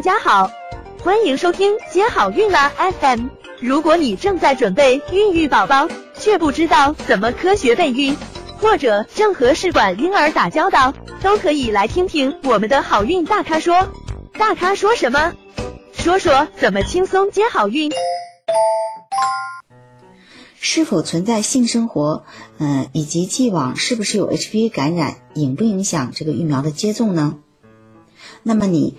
大家好，欢迎收听接好运啦 FM。如果你正在准备孕育宝宝，却不知道怎么科学备孕，或者正和试管婴儿打交道，都可以来听听我们的好运大咖说。大咖说什么？说说怎么轻松接好运。是否存在性生活？嗯，以及既往是不是有 HPV 感染，影不影响这个疫苗的接种呢？那么你，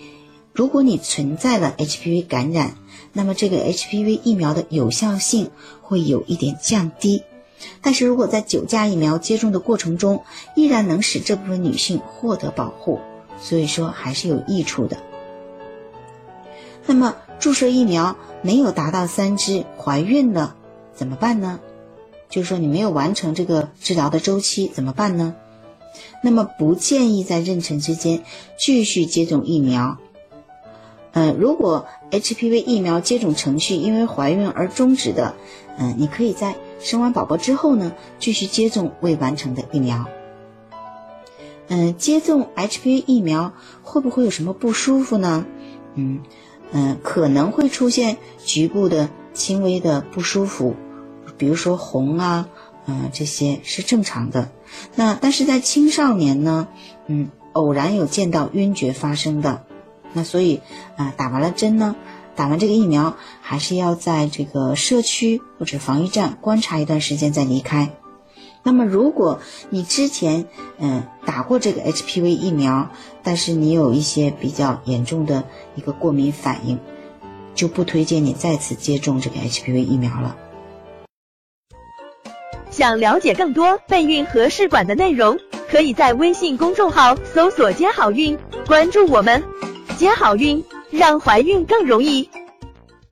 如果你存在了 HPV 感染，那么这个 HPV 疫苗的有效性会有一点降低。但是如果在九价疫苗接种的过程中，依然能使这部分女性获得保护，所以说还是有益处的。那么注射疫苗没有达到三支，怀孕了怎么办呢？就是说你没有完成这个治疗的周期怎么办呢？那么不建议在妊娠之间继续接种疫苗。嗯，如果 HPV 疫苗接种程序因为怀孕而终止的，嗯，你可以在生完宝宝之后呢继续接种未完成的疫苗。嗯，接种 HPV 疫苗会不会有什么不舒服呢？嗯嗯，可能会出现局部的轻微的不舒服，比如说红啊。嗯，这些是正常的。那但是在青少年呢，嗯，偶然有见到晕厥发生的。那所以啊，打完了针呢，打完这个疫苗，还是要在这个社区或者防疫站观察一段时间再离开。那么如果你之前嗯打过这个 HPV 疫苗，但是你有一些比较严重的一个过敏反应，就不推荐你再次接种这个 HPV 疫苗了。想了解更多备孕和试管的内容，可以在微信公众号搜索“接好运”，关注我们，接好运，让怀孕更容易。